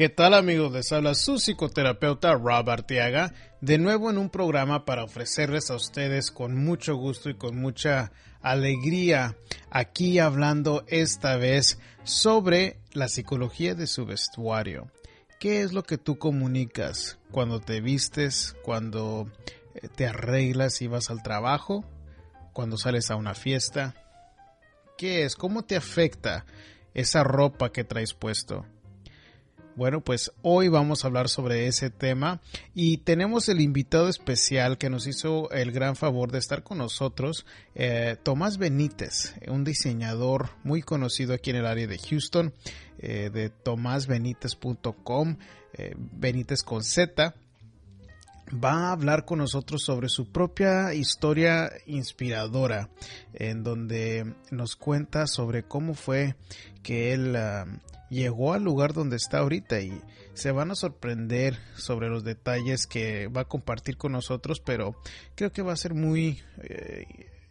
¿Qué tal amigos? Les habla su psicoterapeuta Rob Arteaga, de nuevo en un programa para ofrecerles a ustedes con mucho gusto y con mucha alegría, aquí hablando esta vez sobre la psicología de su vestuario. ¿Qué es lo que tú comunicas cuando te vistes, cuando eh, te arreglas y vas al trabajo, cuando sales a una fiesta? ¿Qué es? ¿Cómo te afecta esa ropa que traes puesto? Bueno, pues hoy vamos a hablar sobre ese tema y tenemos el invitado especial que nos hizo el gran favor de estar con nosotros, eh, Tomás Benítez, un diseñador muy conocido aquí en el área de Houston, eh, de tomásbenítez.com, eh, Benítez con Z. Va a hablar con nosotros sobre su propia historia inspiradora, en donde nos cuenta sobre cómo fue que él ah, llegó al lugar donde está ahorita y se van a sorprender sobre los detalles que va a compartir con nosotros, pero creo que va a ser muy eh,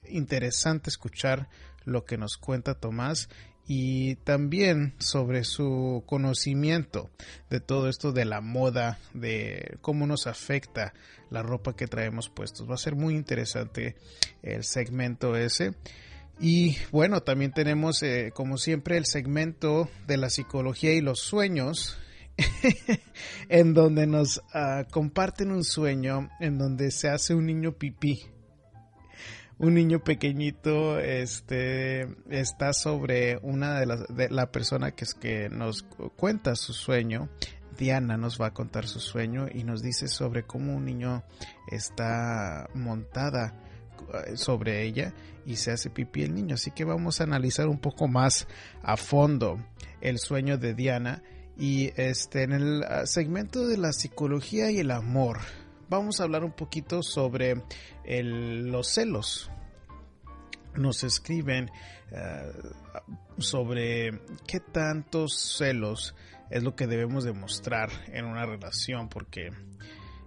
interesante escuchar lo que nos cuenta Tomás y también sobre su conocimiento de todo esto de la moda, de cómo nos afecta la ropa que traemos puestos. Va a ser muy interesante el segmento ese. Y bueno, también tenemos, eh, como siempre, el segmento de la psicología y los sueños, en donde nos ah, comparten un sueño en donde se hace un niño pipí. Un niño pequeñito este, está sobre una de las de la persona que, es que nos cuenta su sueño. Diana nos va a contar su sueño y nos dice sobre cómo un niño está montada sobre ella y se hace pipí el niño. Así que vamos a analizar un poco más a fondo el sueño de Diana y este en el ah, segmento de la psicología y el amor vamos a hablar un poquito sobre los celos. Nos escriben ah, sobre qué tantos celos es lo que debemos demostrar en una relación porque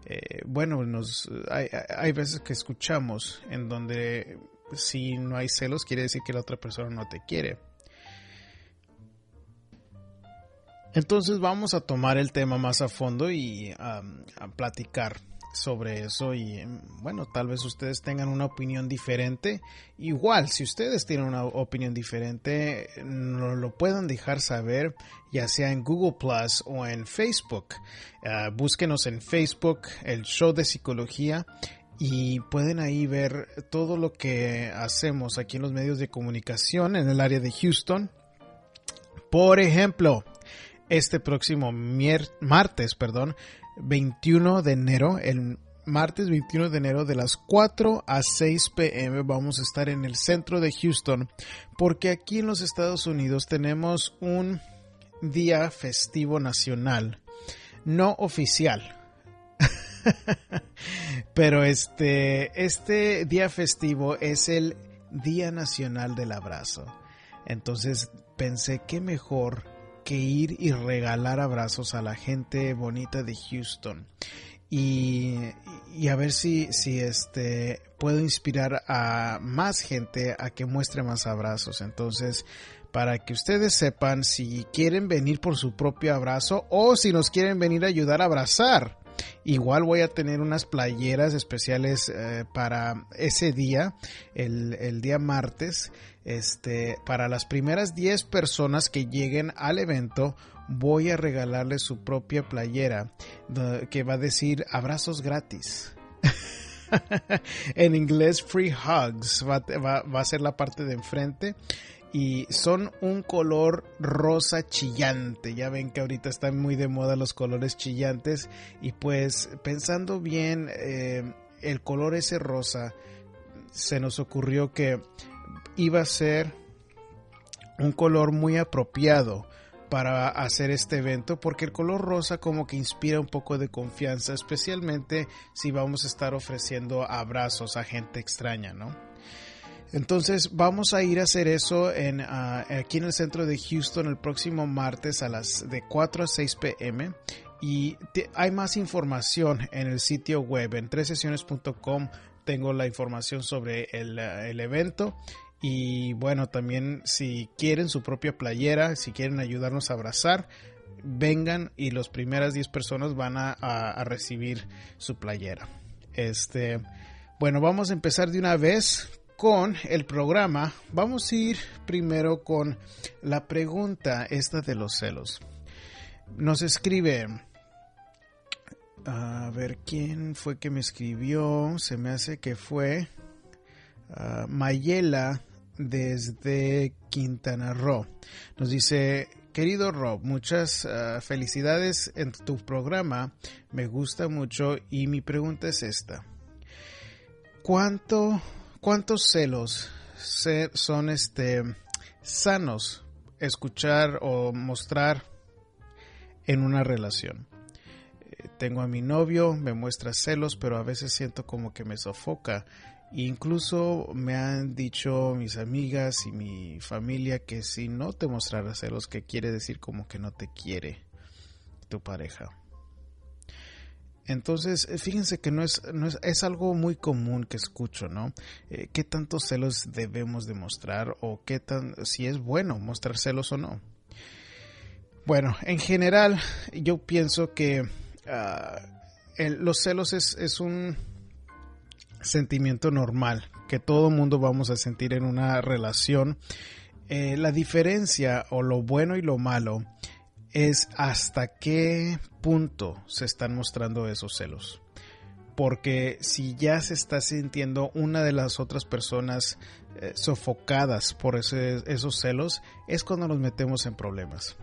eh, bueno, nos, hay, hay, veces que escuchamos en donde si no hay celos quiere decir que la otra persona no te quiere. Entonces vamos a tomar el tema más a fondo y a platicar sobre eso y bueno, tal vez ustedes tengan una opinión diferente. Igual, si ustedes tienen una opinión diferente, no lo puedan dejar saber ya sea en Google Plus o en Facebook. Ah, búsquenos en Facebook, el show de psicología y pueden ahí ver todo lo que hacemos aquí en los medios de comunicación en el área de Houston. Por ejemplo, este próximo martes, perdón, 21 de enero, el martes 21 de enero de las 4 a 6 pm vamos a estar en el centro de Houston porque aquí en los Estados Unidos tenemos un día festivo nacional no oficial. Pero este este día festivo es el Día Nacional del Abrazo. Entonces pensé que mejor que ir y regalar abrazos a la gente bonita de Houston. Y, a ver si, si este puedo inspirar a más gente a que muestre más abrazos. Entonces, para que ustedes sepan si quieren venir por su propio abrazo o si nos quieren venir a ayudar a abrazar. Igual voy a tener unas playeras especiales eh, para ese día, el, el día martes. Este, para las primeras 10 personas que lleguen al evento, voy a regalarles su propia playera que va a decir abrazos gratis. en inglés, free hugs va, va, a ser la parte de enfrente y son un color rosa chillante. Ya ven que ahorita están muy de moda los colores chillantes y pues pensando bien eh, el color ese rosa se nos ocurrió que iba a ser un color muy apropiado para hacer este evento porque el color rosa como que inspira un poco de confianza, especialmente si vamos a estar ofreciendo abrazos a gente extraña, ¿no? Entonces vamos a ir a hacer eso en, ah, aquí en el centro de Houston el próximo martes a las de 4 a 6 pm y hay más información en el sitio web. En tresesiones.com tengo la información sobre el, ah, el evento. Y bueno, también si quieren su propia playera, si quieren ayudarnos a abrazar, vengan y las primeras 10 personas van a, recibir su playera. Este, bueno, vamos a empezar de una vez con el programa. Vamos a ir primero con la pregunta esta de los celos. Nos escribe a ver quién fue que me escribió. Se me hace que fue uh, Mayela desde Quintana Roo. Nos dice, querido Rob, muchas ah, felicidades en tu programa, me gusta mucho y mi pregunta es esta. ¿Cuánto, ¿Cuántos celos son este, sanos escuchar o mostrar en una relación? Eh, tengo a mi novio, me muestra celos, pero a veces siento como que me sofoca Incluso me han dicho mis amigas y mi familia que si no te mostrara celos, que quiere decir como que no te quiere tu pareja. Entonces, eh, fíjense que no es, no es, algo muy común que escucho, ¿no? Eh, ¿Qué tantos celos debemos demostrar o qué tan, si es bueno mostrar celos o no? Bueno, en general, yo pienso que ah, los celos es, es un sentimiento normal que todo mundo vamos a sentir en una relación. Eh, la diferencia o lo bueno y lo malo es hasta qué punto se están mostrando esos celos. Porque si ya se está sintiendo una de las otras personas eh, sofocadas por esos celos, es cuando nos metemos en problemas.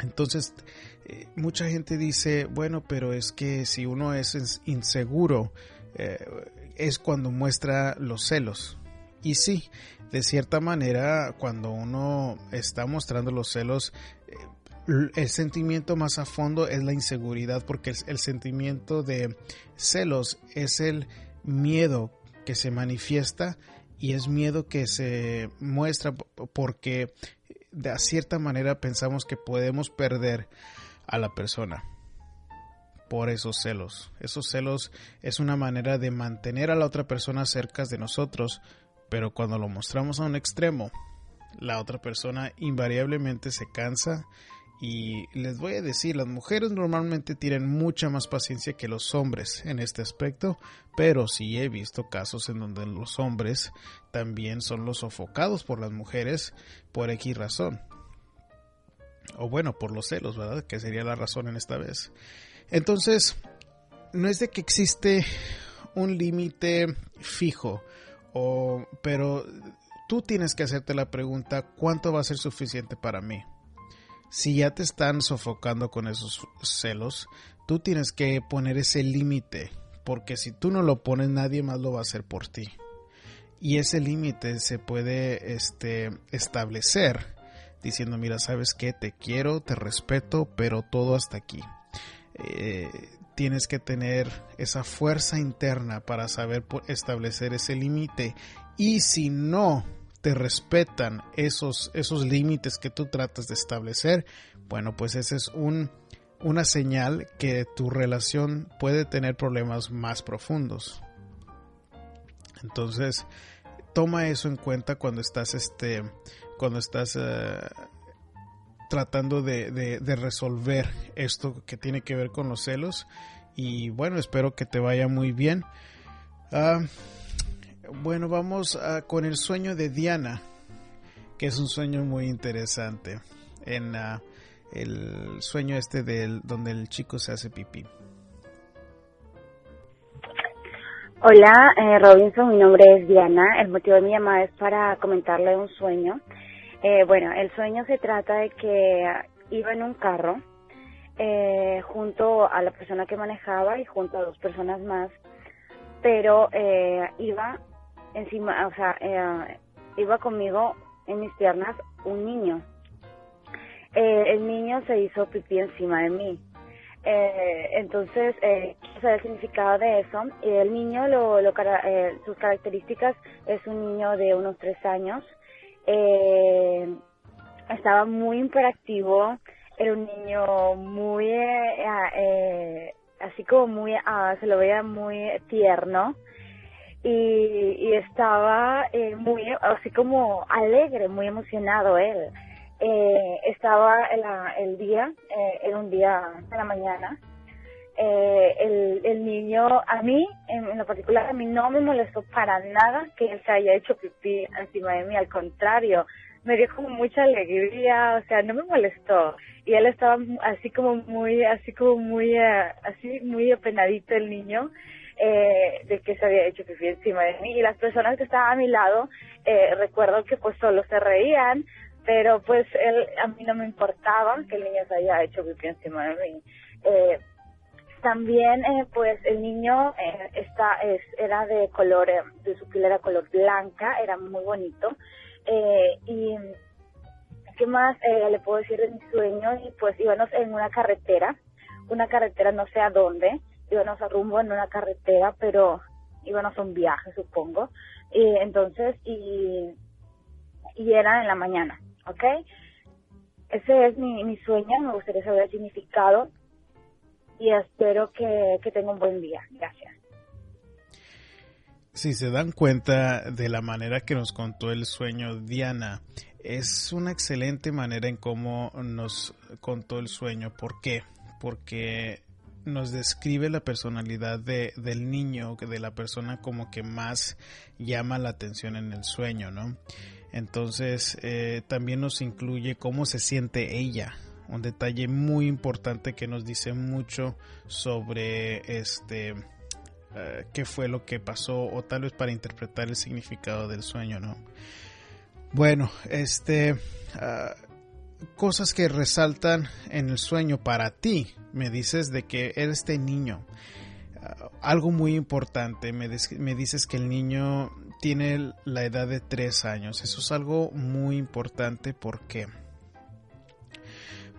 Entonces, eh, mucha gente dice, bueno, pero es que si uno es inseguro, eh, es cuando muestra los celos. Y sí, de cierta manera, cuando uno está mostrando los celos, el sentimiento más a fondo es la inseguridad, porque el, sentimiento de celos es el miedo que se manifiesta y es miedo que se muestra porque de cierta manera pensamos que podemos perder a la persona por esos celos. Esos celos es una manera de mantener a la otra persona cerca de nosotros, pero cuando lo mostramos a un extremo, la otra persona invariablemente se cansa y les voy a decir, las mujeres normalmente tienen mucha más paciencia que los hombres en este aspecto, pero sí he visto casos en donde los hombres también son los sofocados por las mujeres por X razón. O bueno, por los celos, ¿verdad? Que sería la razón en esta vez. Entonces, no es de que existe un límite fijo, o, pero tú tienes que hacerte la pregunta, ¿cuánto va a ser suficiente para mí? Si ya te están sofocando con esos celos, tú tienes que poner ese límite, porque si tú no lo pones, nadie más lo va a hacer por ti. Y ese límite se puede este, establecer diciendo, mira, sabes que te quiero, te respeto, pero todo hasta aquí. Eh, tienes que tener esa fuerza interna para saber establecer ese límite y si no te respetan esos, esos límites que tú tratas de establecer, bueno, pues ese es un, una señal que tu relación puede tener problemas más profundos. Entonces, toma eso en cuenta cuando estás, este, cuando estás eh, tratando de, resolver esto que tiene que ver con los celos. Y bueno, espero que te vaya muy bien. Ah, bueno, vamos con el sueño de Diana, que es un sueño muy interesante. En ah, el sueño este del donde el chico se hace pipí. Hola, eh, Robinson, mi nombre es Diana. El motivo de mi llamada es para comentarle un sueño eh, bueno, el sueño se trata de que iba en un carro eh, junto a la persona que manejaba y junto a dos personas más, pero eh, iba encima, o sea, iba conmigo en mis piernas un niño. Eh, el niño se hizo pipí encima de mí. Eh, entonces, eh, el significado de eso. Y el niño, lo, lo eh, sus características, es un niño de unos tres años. Eh, estaba muy imperactivo, era un niño muy, eh, así como muy, ah, se lo veía muy tierno. Y, y estaba muy, así como alegre, muy emocionado él. Eh, estaba el, día, eh, era un día de la mañana, eh, el, el niño, a mí, en, lo particular, a mí no me molestó para nada que él se haya hecho pipí encima de mí, al contrario, me dio como mucha alegría, o sea, no me molestó. Y él estaba así como muy, así como muy, eh, así muy apenadito el niño, eh, de que se había hecho pipí encima de mí. Y las personas que estaban a mi lado, eh, recuerdo que pues solo se reían, pero pues él, a mí no me importaba que el niño se haya hecho pipí encima de mí. Eh, también eh, pues el niño eh, está es, era de color eh, de su piel era color blanca era muy bonito eh, y qué más eh, le puedo decir de mi sueño y pues íbamos en una carretera una carretera no sé a dónde íbamos a rumbo en una carretera pero íbamos a un viaje supongo y entonces y y era en la mañana ¿ok? Ese es mi, mi sueño, me gustaría saber el significado y espero que, que tenga un buen día. Gracias. Si se dan cuenta de la manera que nos contó el sueño Diana, es una excelente manera en cómo nos contó el sueño. ¿Por qué? Porque nos describe la personalidad de, del niño, de la persona como que más llama la atención en el sueño, ¿no? Entonces eh, también nos incluye cómo se siente ella, un detalle muy importante que nos dice mucho sobre este uh, qué fue lo que pasó o tal vez para interpretar el significado del sueño, ¿no? Bueno, este uh, cosas que resaltan en el sueño para ti, me dices de que este niño. Uh, algo muy importante, me, me dices que el niño tiene la edad de 3 años. Eso es algo muy importante porque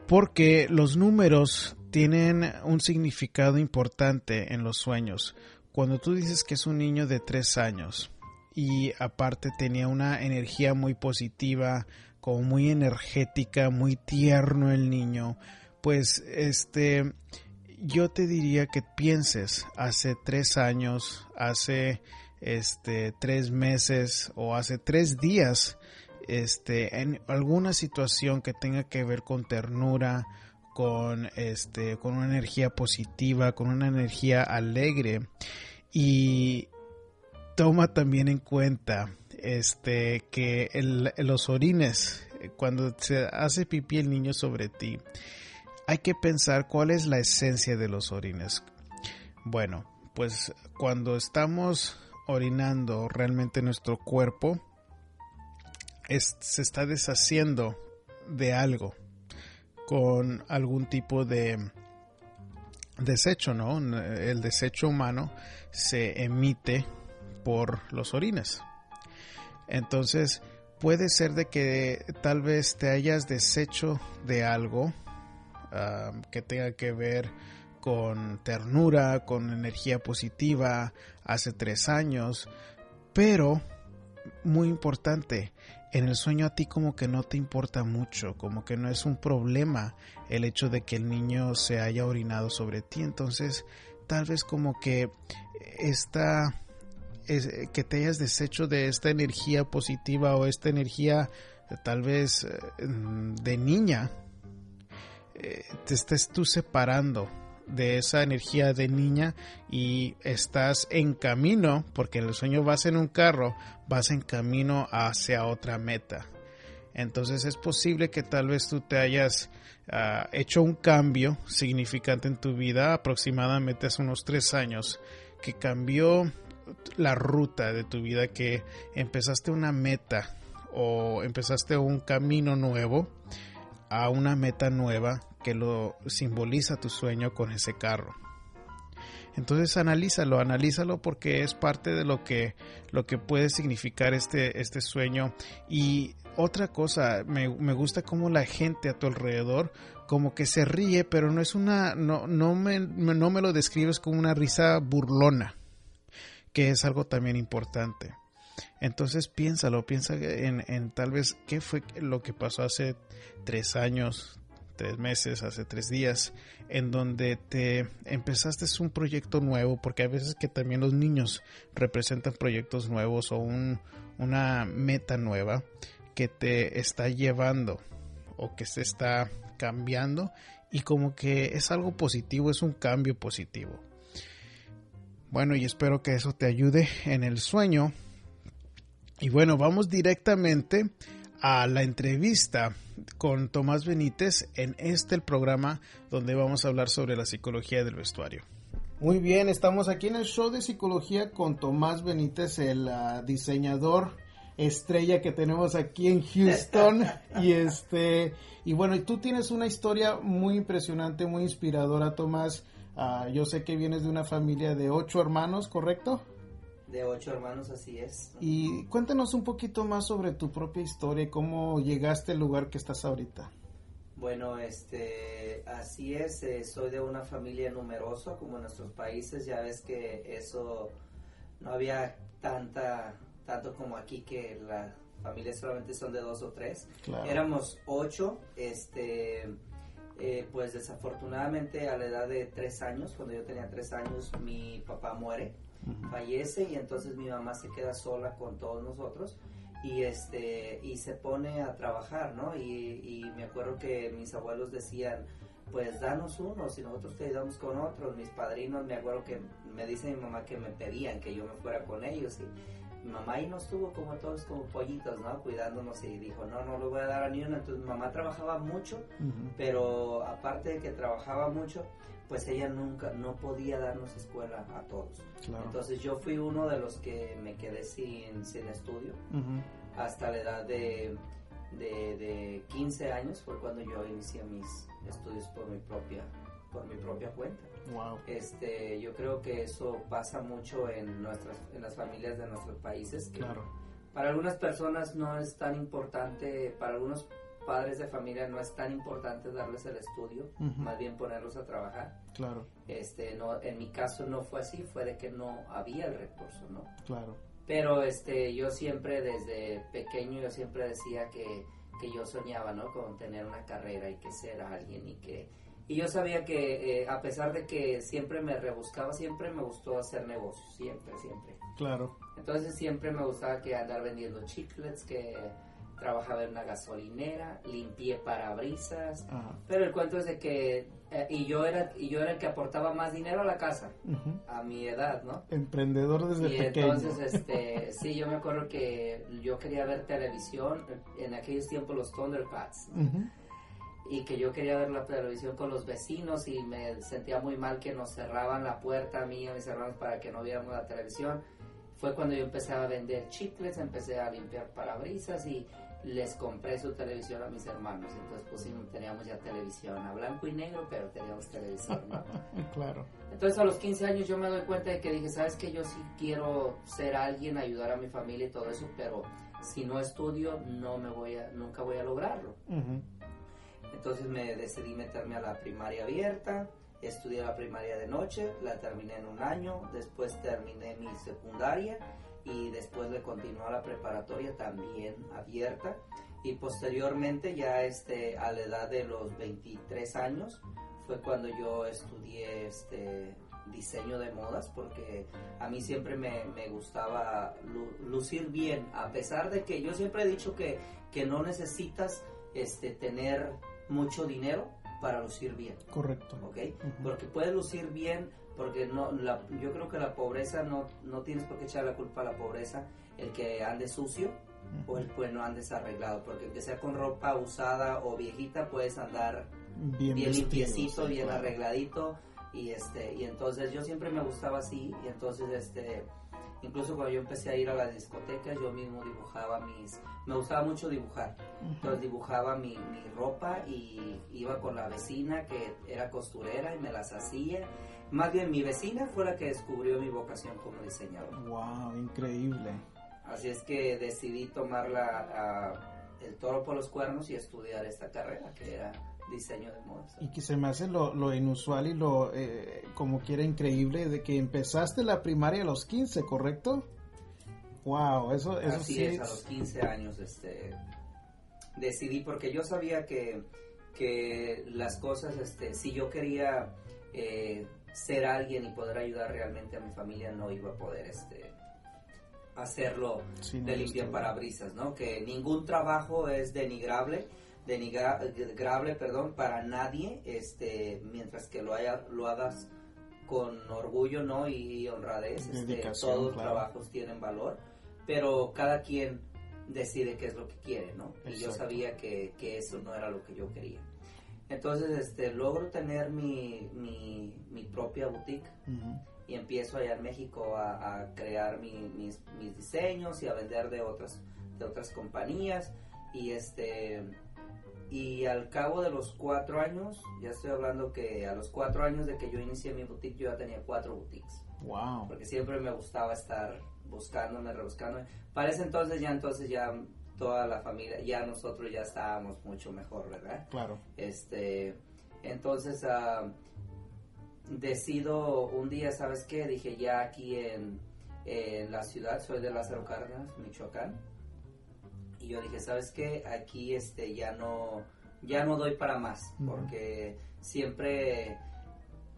porque los números tienen un significado importante en los sueños. Cuando tú dices que es un niño de 3 años y aparte tenía una energía muy positiva, como muy energética, muy tierno el niño, pues este yo te diría que pienses hace tres años, hace este, tres meses o hace tres días este, en alguna situación que tenga que ver con ternura, con, este, con una energía positiva, con una energía alegre. Y toma también en cuenta este, que los orines, cuando se hace pipí el niño sobre ti, hay que pensar cuál es la esencia de los orines. Bueno, pues cuando estamos orinando realmente nuestro cuerpo se está deshaciendo de algo con algún tipo de desecho, ¿no? El desecho humano se emite por los orines. Entonces, puede ser de que tal vez te hayas deshecho de algo que tenga que ver con ternura, con energía positiva hace tres años, pero muy importante, en el sueño a ti como que no te importa mucho, como que no es un problema el hecho de que el niño se haya orinado sobre ti, entonces tal vez como que esta es, que te hayas deshecho de esta energía positiva o esta energía tal vez eh, de niña, eh, te estés tú separando de esa energía de niña y estás en camino, porque en el sueño vas en un carro, vas en camino hacia otra meta. Entonces es posible que tal vez tú te hayas uh, hecho un cambio significante en tu vida, aproximadamente hace unos tres años, que cambió la ruta de tu vida, que empezaste una meta o empezaste un camino nuevo a una meta nueva que lo simboliza tu sueño con ese carro. Entonces analízalo, analízalo porque es parte de lo que, lo que puede significar este, este sueño. Y otra cosa, me, me gusta cómo la gente a tu alrededor como que se ríe, pero no es una, no, no me, no me lo describes como una risa burlona, que es algo también importante. Entonces piénsalo, piensa en, en tal vez qué fue lo que pasó hace tres años, tres meses, hace tres días, en donde te empezaste un proyecto nuevo, porque a veces que también los niños representan proyectos nuevos o un, una meta nueva que te está llevando o que se está cambiando y como que es algo positivo, es un cambio positivo. Bueno, y espero que eso te ayude en el sueño. Y bueno, vamos directamente a la entrevista con Tomás Benítez en este el programa donde vamos a hablar sobre la psicología del vestuario. Muy bien, estamos aquí en el show de psicología con Tomás Benítez, el uh, diseñador estrella que tenemos aquí en Houston. Y este y bueno tú tienes una historia muy impresionante muy inspiradora Tomás. Uh, yo sé que vienes de una familia de ocho hermanos correcto de ocho hermanos, así es. Y cuéntanos un poquito más sobre tu propia historia y cómo llegaste al lugar que estás ahorita. Bueno, este, así es, eh, soy de una familia numerosa como en nuestros países, ya ves que eso no había tanta, tanto como aquí que las familias solamente son de dos o tres. Éramos ocho, este, eh, pues desafortunadamente a la edad de tres años, cuando yo tenía tres años, mi papá muere fallece y entonces mi mamá se queda sola con todos nosotros y este y se pone a trabajar, ¿no? Y, y me acuerdo que mis abuelos decían, pues danos uno, si nosotros te ayudamos con otros. Mis padrinos, me acuerdo que me dice mi mamá que me pedían que yo me fuera con ellos y mi mamá ahí nos estuvo como todos como pollitos, ¿no? Cuidándonos y dijo, no, no le voy a dar a ni uno. Entonces mi mamá trabajaba mucho, pero aparte de que trabajaba mucho, pues ella nunca, no podía darnos escuela a todos. Entonces yo fui uno de los que me quedé sin, sin estudio hasta la edad de, de, 15 años fue cuando yo inicié mis estudios por mi propia por mi propia cuenta. Este, yo creo que eso pasa mucho en nuestras en las familias de nuestros países que para algunas personas no es tan importante, para algunos padres de familia no es tan importante darles el estudio, más bien ponerlos a trabajar. Claro. Este, no, en mi caso no fue así, fue de que no había el recurso, ¿no? Claro. Pero este, yo siempre desde pequeño yo siempre decía que, que yo soñaba, ¿no? Con tener una carrera y que ser alguien y que y yo sabía que eh, a pesar de que siempre me rebuscaba, siempre me gustó hacer negocios, siempre, siempre. Claro. Entonces siempre me gustaba que andar vendiendo chiclets, que trabajaba en una gasolinera, limpié parabrisas, pero el cuento es de que eh, y yo era y yo era el que aportaba más dinero a la casa a mi edad, ¿no? Emprendedor desde y pequeño. entonces este sí, yo me acuerdo que yo quería ver televisión en aquellos tiempos los Thundercats. Y que yo quería ver la televisión con los vecinos y me sentía muy mal que nos cerraban la puerta a mí y a mis hermanos para que no viéramos la televisión. Fue cuando yo empecé a vender chicles, empecé a limpiar parabrisas y les compré su televisión a mis hermanos. Entonces pusimos, teníamos ya televisión a blanco y negro, pero teníamos televisión, ¿no? claro. Entonces a los 15 años yo me doy cuenta de que dije, sabes que yo sí quiero ser alguien, ayudar a mi familia y todo eso, pero si no estudio no me voy a, nunca voy a lograrlo. Entonces me decidí meterme a la primaria abierta, estudié la primaria de noche, la terminé en un año, después terminé mi secundaria y después le continuó la preparatoria también abierta. Y posteriormente ya este a la edad de los 23 años fue cuando yo estudié este diseño de modas porque a mí siempre me, me gustaba lucir bien. A pesar de que yo siempre he dicho que, que no necesitas este tener mucho dinero para lucir bien. Correcto. Ok porque puedes lucir bien porque no la, yo creo que la pobreza no, no tienes por qué echar la culpa a la pobreza el que ande sucio o el que no andes arreglado porque que sea con ropa usada o viejita puedes andar bien, bien limpiecito bien arregladito y este y entonces yo siempre me gustaba así y entonces este incluso cuando yo empecé a ir a las discotecas yo mismo dibujaba mis me gustaba mucho dibujar. Entonces dibujaba mi, mi ropa y iba con la vecina que era costurera y me las hacía más bien mi vecina fue la que descubrió mi vocación como diseñador. Wow, increíble. Así es que decidí tomar la, el toro por los cuernos y estudiar esta carrera que era diseño de modas. Y que se me hace lo, lo inusual y lo, eh, como quiera, increíble de que empezaste la primaria a los 15, ¿correcto? Wow, eso, eso Así sí es, a los 15 años este, decidí porque yo sabía que, que las cosas, este, si yo quería eh, ser alguien y poder ayudar realmente a mi familia, no iba a poder este, hacerlo Sí, de limpiar parabrisas, ¿no? Que ningún trabajo es denigrable, denigrable, perdón, para nadie, este, mientras que lo haya, lo hagas con orgullo, ¿no? Y honradez, este, todos los claro. trabajos tienen valor, pero cada quien decide qué es lo que quiere, ¿no? Y yo sabía que, que eso no era lo que yo quería. Entonces, este, logro tener mi, mi, mi propia boutique y empiezo allá en México a, a crear mi- mis, mis diseños y a vender de otras de otras compañías. Y este y al cabo de los cuatro años ya estoy hablando que a los cuatro años de que yo inicié mi boutique yo ya tenía cuatro boutiques. Wow. porque siempre me gustaba estar buscándome rebuscándome. Para ese entonces ya entonces ya toda la familia ya nosotros ya estábamos mucho mejor verdad Claro. este, entonces ah, decido un día, ¿sabes qué? Dije ya aquí en, en la ciudad, soy de Lázaro Cárdenas, Michoacán. Y yo dije, ¿sabes qué? Aquí este ya no ya no doy para más, porque siempre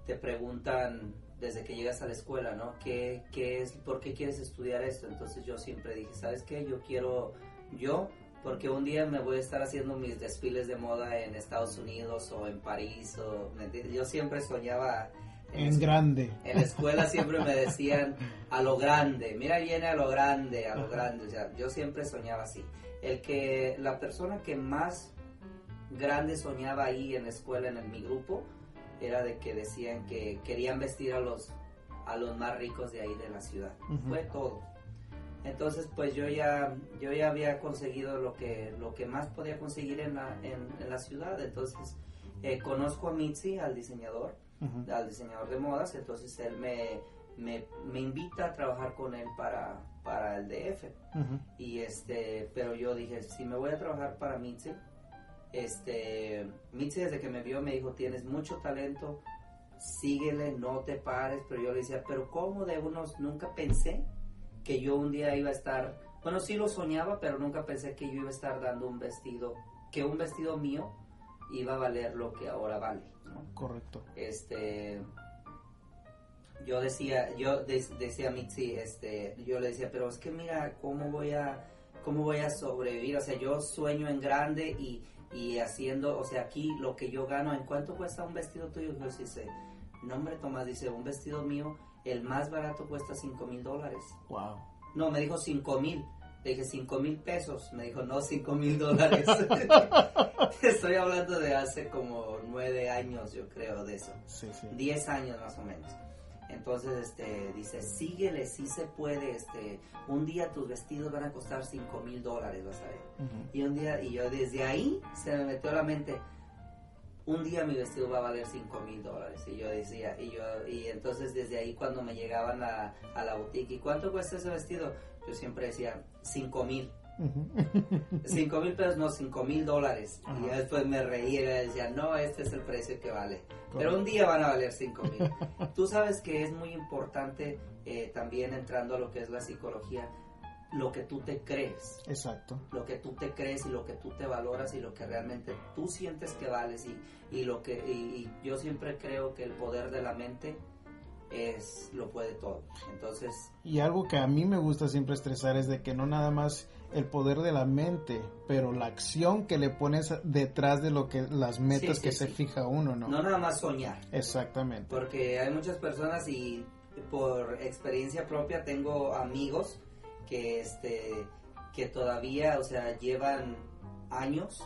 te preguntan desde que llegas a la escuela, ¿no? ¿Qué, qué es, ¿Por qué quieres estudiar esto? Entonces yo siempre dije, ¿sabes qué? Yo quiero, yo, porque un día me voy a estar haciendo mis desfiles de moda en Estados Unidos o en París, o, ¿me entiendes? Yo siempre soñaba en, grande. en la escuela siempre me decían a lo grande, mira viene a lo grande, a lo grande, o sea, yo siempre soñaba así. El que la persona que más grande soñaba ahí en la escuela, en el- mi grupo, era de que decían que querían vestir a los a los más ricos de ahí de la ciudad. Fue todo. Entonces, pues yo ya yo ya había conseguido lo que lo que más podía conseguir en la, en, en la ciudad. Entonces, eh, conozco a Mitzi, al diseñador, al diseñador de modas, entonces él me, me, me invita a trabajar con él para, para el DF. Y este, pero yo dije, si me voy a trabajar para Mitzi, este, Mitzi desde que me vio me dijo, tienes mucho talento, síguele, no te pares, pero yo le decía, pero ¿cómo de unos, nunca pensé que yo un día iba a estar, bueno, sí lo soñaba, pero nunca pensé que yo iba a estar dando un vestido, que un vestido mío iba a valer lo que ahora vale, ¿no? Correcto. este yo decía yo de- decía a Mitzi este yo le decía pero es que mira cómo voy a cómo voy a sobrevivir o sea yo sueño en grande y y haciendo o sea aquí lo que yo gano en cuánto cuesta un vestido tuyo yo sí dice no hombre Tomás dice un vestido mío el más barato cuesta cinco mil dólares Wow. no me dijo cinco mil le dije cinco mil pesos me dijo no cinco mil dólares estoy hablando de hace como nueve años yo creo de eso Sí, sí. 10 años más o menos. Entonces, este, dice, síguele, sí se puede, este, un día tus vestidos van a costar 5 mil dólares, vas a ver. Ujú. Y un día, y yo desde ahí se me metió a la mente, un día mi vestido va a valer 5 mil dólares. Y yo decía, y yo, y entonces desde ahí cuando me llegaban a, a la boutique, ¿y cuánto cuesta ese vestido? Yo siempre decía, 5 mil. Ujú. 5 mil pesos, no, 5 mil dólares. Ajá. Y yo después me reía y decía, no, este es el precio que vale. Pero un día van a valer 5 mil. Tú sabes que es muy importante eh, también entrando a lo que es la psicología, lo que tú te crees, Exacto. lo que tú te crees y lo que tú te valoras y lo que realmente tú sientes que vales y, y lo que y, y yo siempre creo que el poder de la mente es lo puede todo. Entonces, Y algo que a mí me gusta siempre estresar es de que no nada más el poder de la mente, pero la acción que le pones detrás de lo que las metas sí, que sí. se fija uno, ¿no? no nada más soñar. Exactamente. Porque hay muchas personas y por experiencia propia tengo amigos que este que todavía, o sea, llevan años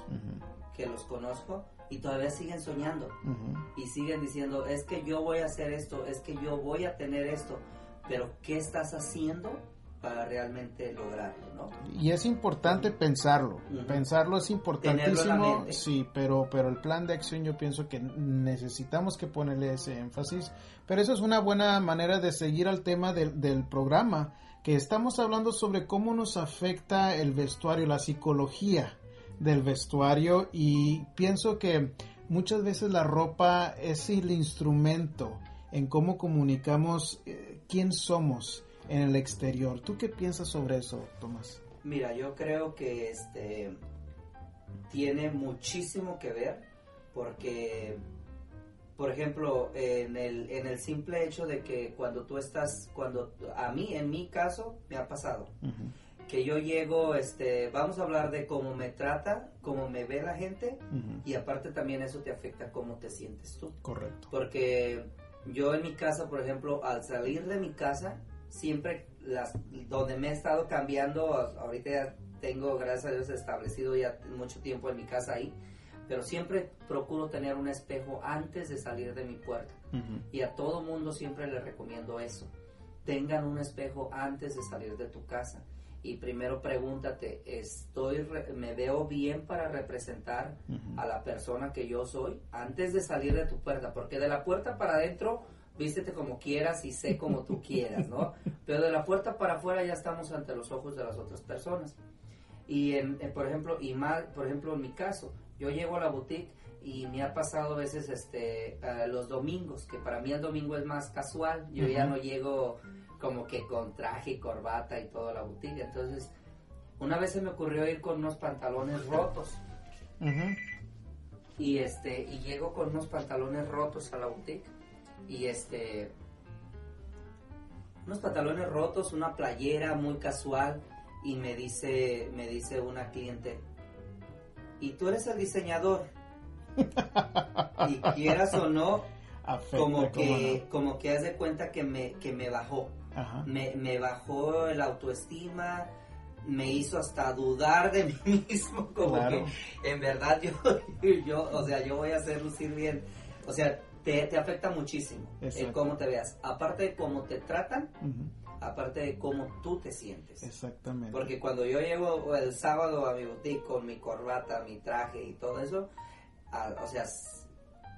que los conozco y todavía siguen soñando. Y siguen diciendo, es que yo voy a hacer esto, es que yo voy a tener esto, pero ¿qué estás haciendo para realmente lograrlo, ¿no? Y es importante pensarlo, pensarlo es importantísimo, sí, pero, pero el plan de acción yo pienso que necesitamos que ponerle ese énfasis, pero eso es una buena manera de seguir al tema del, del programa, que estamos hablando sobre cómo nos afecta el vestuario, la psicología del vestuario y pienso que muchas veces la ropa es el instrumento en cómo comunicamos eh, quién somos en el exterior. ¿Tú qué piensas sobre eso, Tomás? Mira, yo creo que este tiene muchísimo que ver porque, por ejemplo, en el, en el simple hecho de que cuando tú estás, cuando a mí, en mi caso, me ha pasado. Que yo llego, este, vamos a hablar de cómo me trata, cómo me ve la gente, y aparte también eso te afecta cómo te sientes tú. Correcto. Porque yo en mi casa, por ejemplo, al salir de mi casa, siempre las donde me he estado cambiando, ahorita ya tengo, gracias a Dios, establecido ya mucho tiempo en mi casa ahí, pero siempre procuro tener un espejo antes de salir de mi puerta. Y a todo mundo siempre le recomiendo eso. Tengan un espejo antes de salir de tu casa. Y primero pregúntate, ¿estoy ¿me veo bien para representar a la persona que yo soy antes de salir de tu puerta? Porque de la puerta para adentro vístete como quieras y sé como tú quieras, ¿no? Pero de la puerta para afuera ya estamos ante los ojos de las otras personas. Y en, por ejemplo, y mal, por ejemplo en mi caso, yo llego a la boutique y me ha pasado a veces este los domingos, que para mí el domingo es más casual, yo ya no llego como que con traje y corbata y toda la boutique, entonces una vez se me ocurrió ir con unos pantalones rotos. Y este y llego con unos pantalones rotos a la boutique y este unos pantalones rotos, una playera muy casual y me dice me dice una cliente y tú eres el diseñador y quieras o no como que como que haz de cuenta que me que me bajó. Me, me bajó el autoestima me hizo hasta dudar de mí mismo como que en verdad yo yo o sea yo voy a hacer lucir bien. O sea te, afecta muchísimo el cómo te veas. Aparte de cómo te tratan, aparte de cómo tú te sientes. Exactamente. Porque cuando yo llego el sábado a mi boutique con mi corbata, mi traje y todo eso, o sea,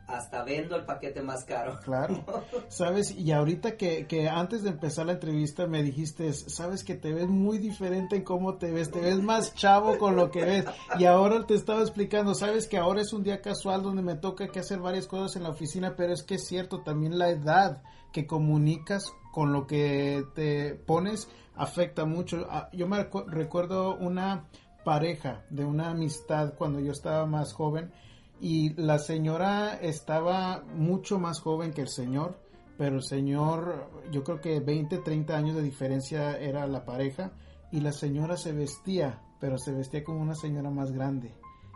hasta vendo el paquete más caro. Claro. Sabes, y ahorita que, que, antes de empezar la entrevista me dijiste, sabes que te ves muy diferente en cómo te ves, te ves más chavo con lo que ves. Y ahora te estaba explicando, sabes que ahora es un día casual donde me toca que hacer varias cosas en la oficina, pero es que es cierto, también la edad que comunicas con lo que te pones afecta mucho. Ah, yo me recuerdo una pareja de una amistad cuando yo estaba más joven y la señora estaba mucho más joven que el señor, pero el señor, yo creo que 20, 30 años de diferencia era la pareja y la señora se vestía, pero se vestía como una señora más grande.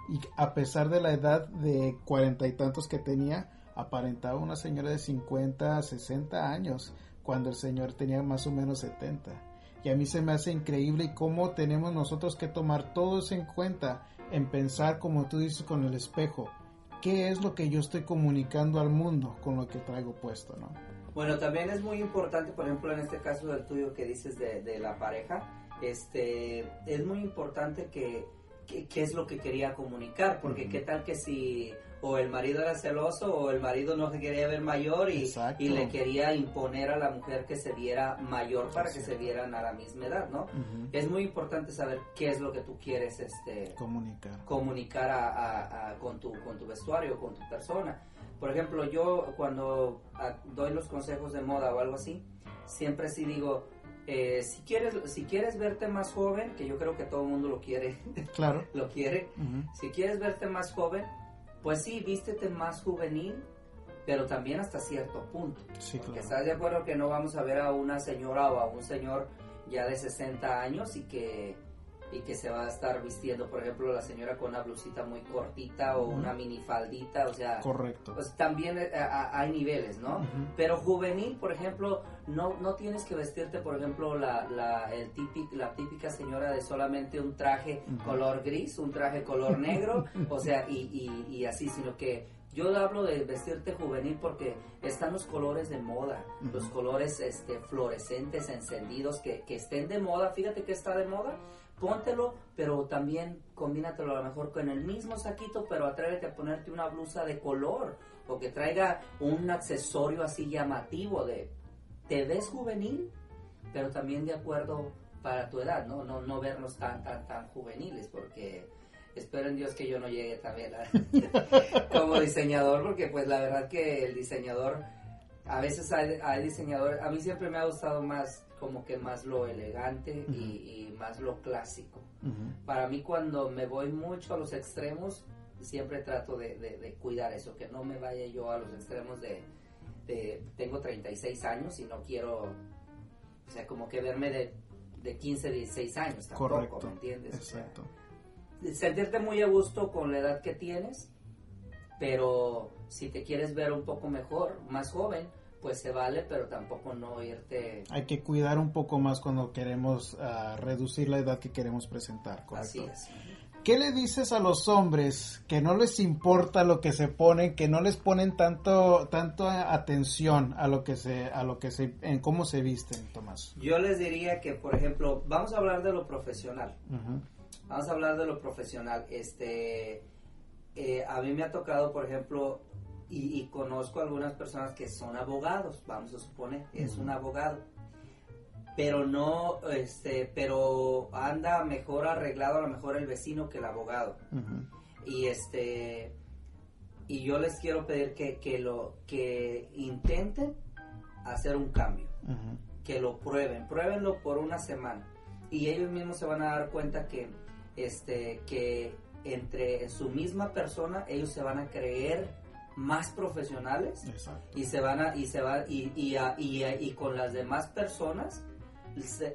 Y a pesar de la edad de cuarenta y tantos que tenía, aparentaba una señora de 50, 60 años, cuando el señor tenía más o menos 70. Y a mí se me hace increíble cómo tenemos nosotros que tomar todo eso en cuenta en pensar, como tú dices, con el espejo. ¿Qué es lo que yo estoy comunicando al mundo con lo que traigo puesto, no? Bueno, también es muy importante, por ejemplo, en este caso del tuyo que dices de, de la pareja, este, es muy importante que, qué es lo que quería comunicar, porque qué tal que si o el marido era celoso o el marido no se quería ver mayor y, y le quería imponer a la mujer que se viera mayor para que se vieran a la misma edad, ¿no? Es muy importante saber qué es lo que tú quieres este, comunicar, comunicar a, con, tu, con tu vestuario, con tu persona. Por ejemplo, yo cuando doy los consejos de moda o algo así, siempre sí digo, eh, si quieres si quieres verte más joven que yo creo que todo el mundo lo quiere claro. lo quiere si quieres verte más joven pues sí, vístete más juvenil, pero también hasta cierto punto. Sí, porque estás de acuerdo que no vamos a ver a una señora o a un señor ya de 60 años y que y que se va a estar vistiendo, por ejemplo, la señora con una blusita muy cortita o una minifaldita, o sea, correcto. Pues también eh, hay niveles, ¿no? Pero juvenil, por ejemplo, no no tienes que vestirte, por ejemplo, la la el típic, la típica señora de solamente un traje color gris, un traje color negro, o sea, y, y, y así, sino que Yo hablo de vestirte juvenil porque están los colores de moda, los colores este, fluorescentes, encendidos, que, que estén de moda. Fíjate que está de moda, póntelo, pero también combínatelo a lo mejor con el mismo saquito, pero atrévete a ponerte una blusa de color o que traiga un accesorio así llamativo de te ves juvenil, pero también de acuerdo para tu edad, ¿no? No, no vernos tan, tan, tan juveniles, porque espero en Dios que yo no llegue también a, como diseñador, porque pues la verdad que el diseñador, a veces hay, hay diseñadores, a mí siempre me ha gustado más como que más lo elegante y, más lo clásico. Para mí cuando me voy mucho a los extremos, siempre trato de, de, cuidar eso, que no me vaya yo a los extremos de, de, tengo 36 años y no quiero, o sea, como que verme de, de 15, 16 años tampoco, Correcto. ¿me entiendes? Exacto. sentirte muy a gusto con la edad que tienes, pero si te quieres ver un poco mejor, más joven, pues se vale, pero tampoco no irte... Hay que cuidar un poco más cuando queremos uh, reducir la edad que queremos presentar, ¿correcto? Así es. ¿Qué le dices a los hombres que no les importa lo que se ponen, que no les ponen tanto, tanto atención a lo que se, a lo que se, en cómo se visten, Tomás? Yo les diría que, por ejemplo, vamos a hablar de lo profesional. Vamos a hablar de lo profesional. Este, eh, a mí me ha tocado, por ejemplo, y, conozco algunas personas que son abogados, vamos a suponer, es un abogado, pero no, este, pero anda mejor arreglado a lo mejor el vecino que el abogado. Y este, y yo les quiero pedir que, que lo, que intenten hacer un cambio, que lo prueben, pruébenlo por una semana. Y ellos mismos se van a dar cuenta que, este, que entre su misma persona ellos se van a creer más profesionales y se van a y se va y, y, y, con las demás personas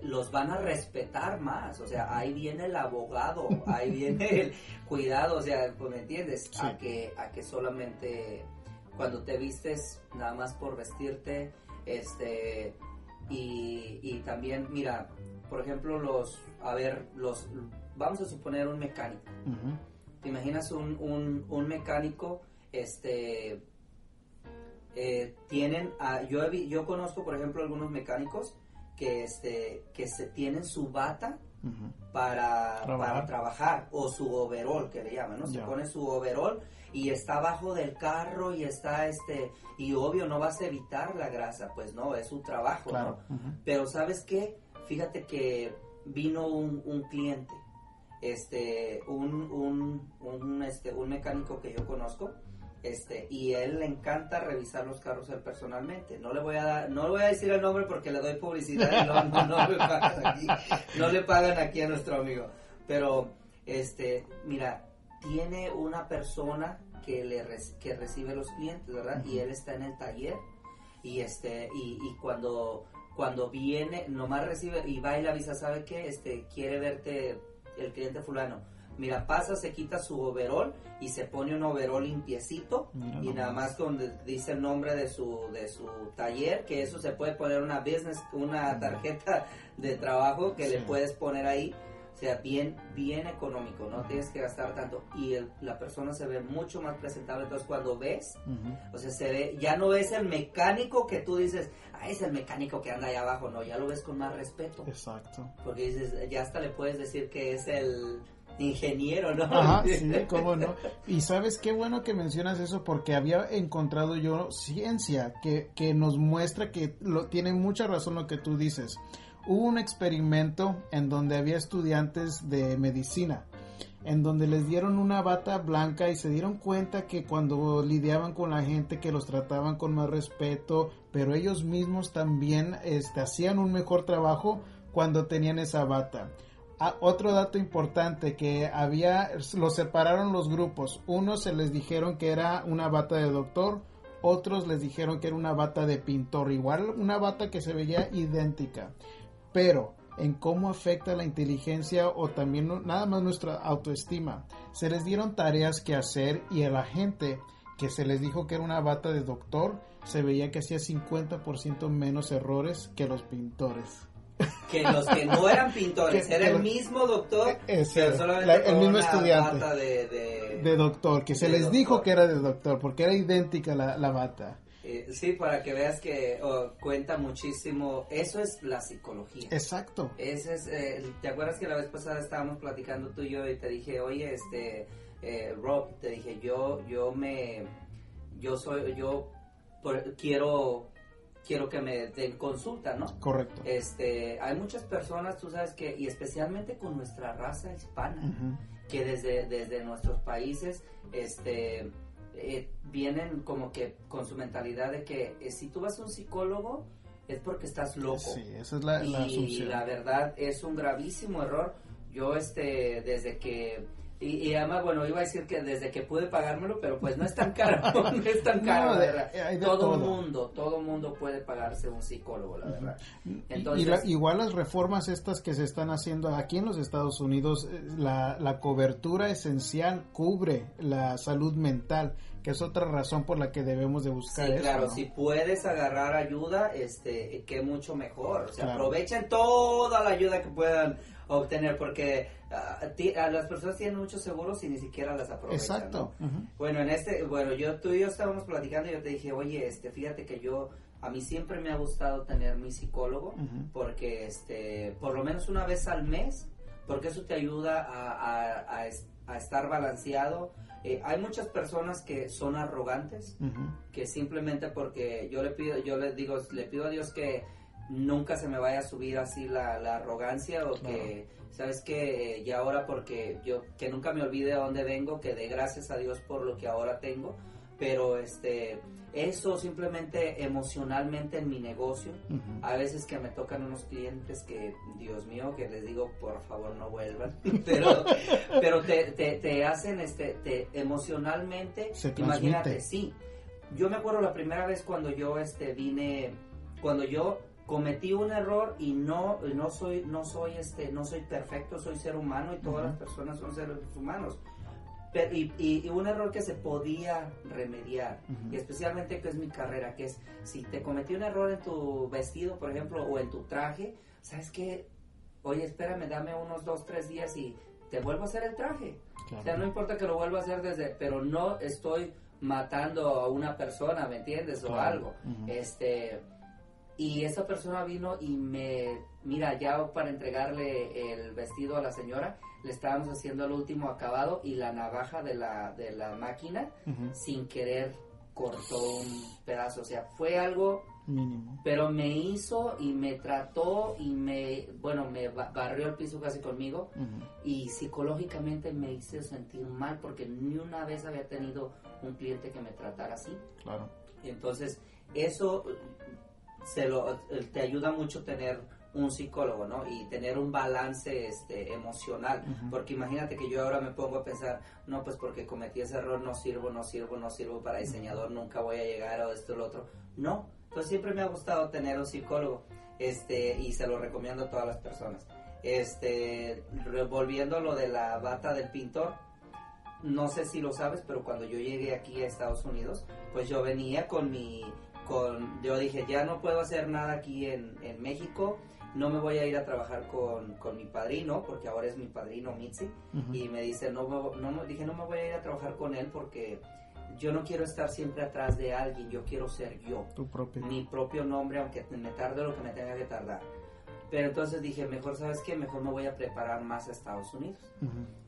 los van a respetar más, o sea, ahí viene el abogado, ahí viene el cuidado, o sea, pues, ¿me entiendes? A que a que solamente cuando te vistes nada más por vestirte, este y, y también mira, por ejemplo, los a ver, los vamos a suponer un mecánico. ¿Te imaginas un, un, un mecánico este, eh, tienen, yo, yo conozco, por ejemplo, algunos mecánicos que, este, que se tienen su bata para, ¿Trabajar? trabajar o su overall que le llaman, ¿no? Se pone su overall y está abajo del carro y está este y obvio no vas a evitar la grasa, pues no, es su trabajo, ¿no? Pero ¿sabes qué? Fíjate que vino un, un cliente, este un, un, un, este, un mecánico que yo conozco este y él le encanta revisar los carros él personalmente. No le voy a dar no le voy a decir el nombre porque le doy publicidad y no, no, le pagan aquí no le pagan aquí a nuestro amigo. Pero este mira tiene una persona que le que recibe los clientes verdad y él está en el taller y este y, y cuando cuando viene nomás recibe y va y le avisa sabe qué este quiere verte el cliente fulano Mira, pasa, se quita su overall y se pone un overall limpiecito y nada más donde dice el nombre de su de su taller, que eso se puede poner una business, una tarjeta de trabajo que le puedes poner ahí. O sea, bien, bien económico, no tienes que gastar tanto. Y la persona se ve mucho más presentable. Entonces, cuando ves, o sea, se ve, ya no ves el mecánico que tú dices, ah, es el mecánico que anda ahí abajo. No, ya lo ves con más respeto. Exacto. Porque dices, ya hasta le puedes decir que es el ingeniero, ¿no? Ajá, sí, cómo no. Y sabes qué bueno que mencionas eso porque había encontrado yo ciencia que, que nos muestra que lo, tiene mucha razón lo que tú dices. Hubo un experimento en donde había estudiantes de medicina en donde les dieron una bata blanca y se dieron cuenta que cuando lidiaban con la gente que los trataban con más respeto, pero ellos mismos también este, hacían un mejor trabajo cuando tenían esa bata. Ah, otro dato importante que había, los separaron los grupos. Unos se les dijeron que era una bata de doctor, otros les dijeron que era una bata de pintor, igual una bata que se veía idéntica. Pero en cómo afecta la inteligencia o también nada más nuestra autoestima. Se les dieron tareas que hacer y a la gente que se les dijo que era una bata de doctor se veía que hacía 50% menos errores que los pintores que los que no eran pintores, era el mismo doctor, el mismo estudiante. de, de doctor, que se les dijo que era de doctor, porque era idéntica la, la bata. Eh, sí, para que veas que oh, cuenta muchísimo. Eso es la psicología. Exacto. Ese es, eh, ¿Te acuerdas que la vez pasada estábamos platicando tú y yo y te dije, oye, este, eh, Rob, te dije, yo, yo me, yo soy, yo quiero, quiero que me den consulta, ¿no? Correcto. Este, hay muchas personas, tú sabes que, y especialmente con nuestra raza hispana, que desde, desde nuestros países, este, eh, vienen como que con su mentalidad de que eh, si tú vas a un psicólogo es porque estás loco. Sí, esa es la, y la verdad es un gravísimo error. Yo este desde que y, además, bueno, iba a decir que desde que pude pagármelo, pero pues no es tan caro, no es tan caro, todo, mundo, todo mundo puede pagarse un psicólogo, la verdad. Entonces, igual las reformas estas que se están haciendo aquí en los Estados Unidos, eh, la, la cobertura esencial cubre la salud mental, que es otra razón por la que debemos de buscar sí, claro, si puedes agarrar ayuda, este, que mucho mejor, o sea, aprovechen toda la ayuda que puedan obtener porque uh, las personas tienen muchos seguros y ni siquiera las aprovechan. Exacto. Bueno, en este, bueno, yo tú y yo estábamos platicando y yo te dije, oye, este, fíjate que yo a mí siempre me ha gustado tener mi psicólogo porque, este, por lo menos una vez al mes, porque eso te ayuda a, a, estar balanceado. Eh, hay muchas personas que son arrogantes, que simplemente porque yo le pido, yo les digo, le pido a Dios que nunca se me vaya a subir así la, arrogancia o que, ¿sabes que Y ahora porque yo, que nunca me olvide de dónde vengo, que dé gracias a Dios por lo que ahora tengo, pero este, eso simplemente emocionalmente en mi negocio, a veces que me tocan unos clientes que, Dios mío, que les digo, por favor no vuelvan, pero, pero te, te, te hacen, este, te, emocionalmente, imagínate, sí. Yo me acuerdo la primera vez cuando yo este, vine, cuando yo cometí un error y no no soy no soy este no soy perfecto soy ser humano y todas las personas son seres humanos Pero, y, y, un error que se podía remediar y especialmente que es mi carrera que es si te cometí un error en tu vestido por ejemplo o en tu traje sabes qué oye espérame dame unos dos tres días y te vuelvo a hacer el traje. O sea no importa que lo vuelva a hacer desde pero no estoy matando a una persona me entiendes o algo. Este y esa persona vino y me, mira, ya para entregarle el vestido a la señora, le estábamos haciendo el último acabado y la navaja de la, de la máquina, sin querer, cortó un pedazo. O sea, fue algo mínimo. Pero me hizo y me trató y me, bueno, me barrió el piso casi conmigo y psicológicamente me hice sentir mal porque ni una vez había tenido un cliente que me tratara así. Claro. Entonces, eso se lo, eh, te ayuda mucho tener un psicólogo, ¿no? Y tener un balance este, emocional. Porque imagínate que yo ahora me pongo a pensar, no, pues porque cometí ese error, no sirvo, no sirvo, no sirvo para diseñador, nunca voy a llegar a esto o lo otro. No, entonces siempre me ha gustado tener un psicólogo este, y se lo recomiendo a todas las personas. Este, volviendo a lo de la bata del pintor, no sé si lo sabes, pero cuando yo llegué aquí a Estados Unidos, pues yo venía con mi con, yo dije, ya no puedo hacer nada aquí en, en México, no me voy a ir a trabajar con, con mi padrino, porque ahora es mi padrino Mitzi, y me dice, no, no, dije, no me voy a ir a trabajar con él porque yo no quiero estar siempre atrás de alguien, yo quiero ser yo, tu propio. mi propio nombre, aunque me tarde lo que me tenga que tardar. Pero entonces dije, mejor, ¿sabes qué? Mejor me voy a preparar más a Estados Unidos.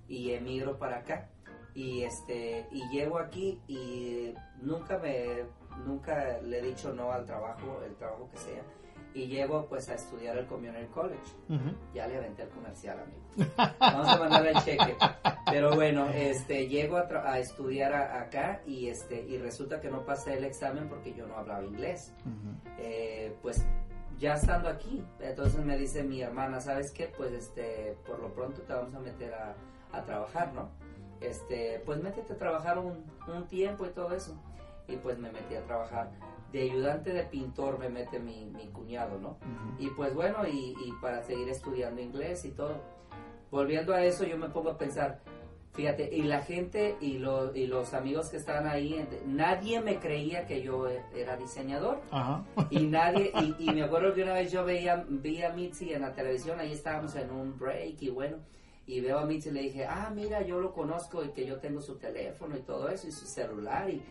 Y emigro para acá. Y, este, y llego aquí y nunca me nunca le he dicho no al trabajo, el trabajo que sea. Y llego pues a estudiar el Community College. Ya le aventé el comercial, amigo. Vamos a mandarle el cheque. Pero bueno, este, llego a, estudiar acá y este, y resulta que no pasé el examen porque yo no hablaba inglés. Eh, pues ya estando aquí, entonces me dice mi hermana, ¿sabes qué? Pues este, por lo pronto te vamos a meter a, a trabajar, ¿no? Este, pues métete a trabajar un, un tiempo y todo eso y pues me metí a trabajar. De ayudante de pintor me mete mi, mi cuñado, ¿no? Y pues bueno, y, y, para seguir estudiando inglés y todo. Volviendo a eso, yo me pongo a pensar, fíjate, y la gente y, lo, y los amigos que estaban ahí, nadie me creía que yo e, era diseñador. Y nadie, y, y, me acuerdo que una vez yo veía, vi a Mitzi en la televisión, ahí estábamos en un break y bueno, y veo a Mitch y le dije, ah, mira, yo lo conozco y que yo tengo su teléfono y todo eso y su celular y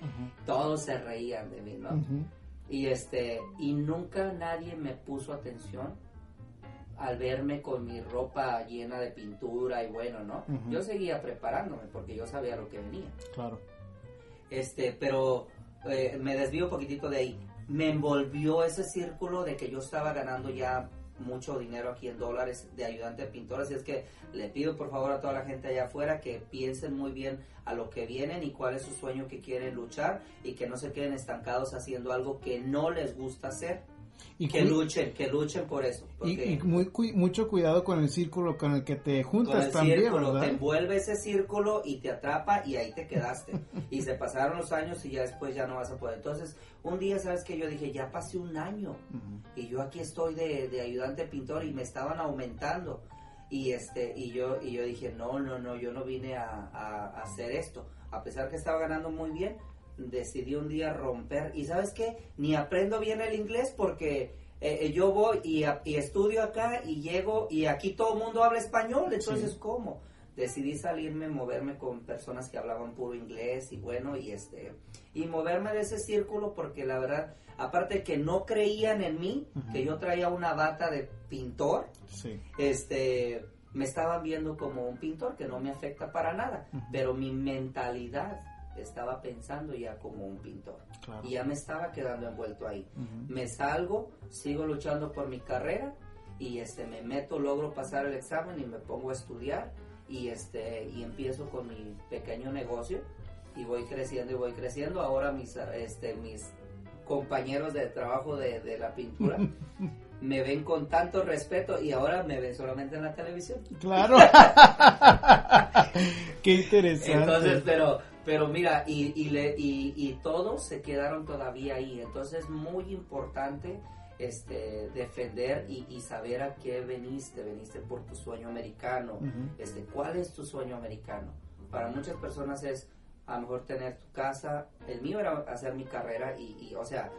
todos se reían de mí, ¿no? Y este, y nunca nadie me puso atención al verme con mi ropa llena de pintura y bueno, ¿no? Yo seguía preparándome porque yo sabía lo que venía. Claro. Este, pero eh, me desvío un poquitito de ahí. Me envolvió ese círculo de que yo estaba ganando ya mucho dinero aquí en dólares de ayudante de pintor, así es que le pido por favor a toda la gente allá afuera que piensen muy bien a lo que vienen y cuál es su sueño que quieren luchar y que no se queden estancados haciendo algo que no les gusta hacer y que luchen, que luchen por eso. Y, muy, mucho cuidado con el círculo con el que te juntas también, círculo, Te envuelve ese círculo y te atrapa y ahí te quedaste. y se pasaron los años y ya después ya no vas a poder. Entonces, un día, ¿sabes que Yo dije, ya pasé un año y yo aquí estoy de, de, ayudante pintor y me estaban aumentando. Y este y yo y yo dije, no, no, no, yo no vine a, a hacer esto. A pesar que estaba ganando muy bien, decidí un día romper. Y sabes qué, ni aprendo bien el inglés porque eh, eh, yo voy y, estudio acá y llego y aquí todo el mundo habla español, entonces ¿cómo? Decidí salirme, moverme con personas que hablaban puro inglés y bueno, y este, y moverme de ese círculo porque la verdad, aparte que no creían en mí, que yo traía una bata de pintor, este, me estaban viendo como un pintor que no me afecta para nada, pero mi mentalidad estaba pensando ya como un pintor. Y ya me estaba quedando envuelto ahí. Me salgo, sigo luchando por mi carrera y este me meto, logro pasar el examen y me pongo a estudiar y este y empiezo con mi pequeño negocio y voy creciendo y voy creciendo. Ahora mis este mis compañeros de trabajo de, de la pintura me ven con tanto respeto y ahora me ven solamente en la televisión. Claro. Qué interesante. Entonces, pero pero mira, y, y, le, y, y, todos se quedaron todavía ahí. Entonces es muy importante este, defender y, y, saber a qué veniste. Veniste por tu sueño americano. este, ¿Cuál es tu sueño americano? Para muchas personas es a lo mejor tener tu casa. El mío era hacer mi carrera y, o sea,